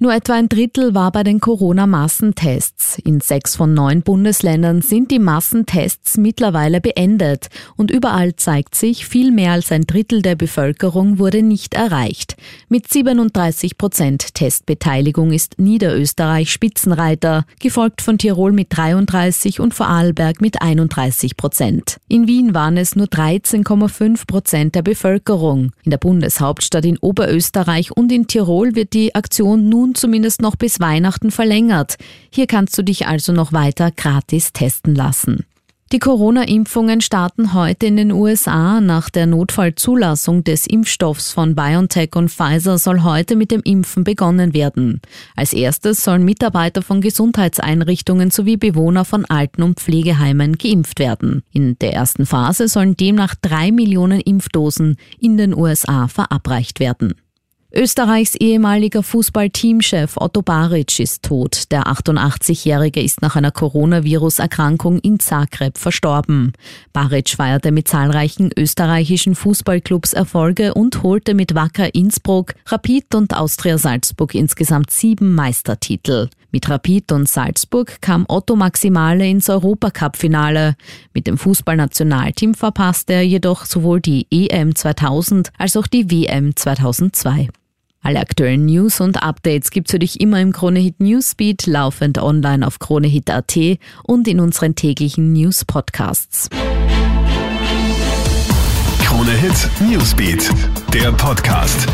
Nur etwa ein Drittel war bei den Corona-Massentests. In sechs von neun Bundesländern sind die Massentests mittlerweile beendet und überall zeigt sich, viel mehr als ein Drittel der Bevölkerung wurde nicht erreicht. Mit 37 Prozent Testbeteiligung ist Niederösterreich Spitzenreiter, gefolgt von Tirol mit 33 und Vorarlberg mit 31 Prozent. In Wien waren es nur 13,5 Prozent der Bevölkerung. In der Bundeshauptstadt in Oberösterreich und in Tirol wird die Aktion nun nun zumindest noch bis Weihnachten verlängert. Hier kannst du dich also noch weiter gratis testen lassen. Die Corona-Impfungen starten heute in den USA. Nach der Notfallzulassung des Impfstoffs von BioNTech und Pfizer soll heute mit dem Impfen begonnen werden. Als erstes sollen Mitarbeiter von Gesundheitseinrichtungen sowie Bewohner von Alten- und Pflegeheimen geimpft werden. In der ersten Phase sollen demnach drei Millionen Impfdosen in den USA verabreicht werden. Österreichs ehemaliger Fußballteamchef Otto Baric ist tot. Der 88-Jährige ist nach einer Coronavirus-Erkrankung in Zagreb verstorben. Baric feierte mit zahlreichen österreichischen Fußballclubs Erfolge und holte mit Wacker Innsbruck, Rapid und Austria Salzburg insgesamt sieben Meistertitel. Mit Rapid und Salzburg kam Otto Maximale ins Europacup-Finale. Mit dem Fußballnationalteam verpasste er jedoch sowohl die EM 2000 als auch die WM 2002. Alle aktuellen News und Updates gibt's für dich immer im Kronehit Newsbeat, laufend online auf kronehit.at und in unseren täglichen News Podcasts. Kronehit Newsbeat, der Podcast.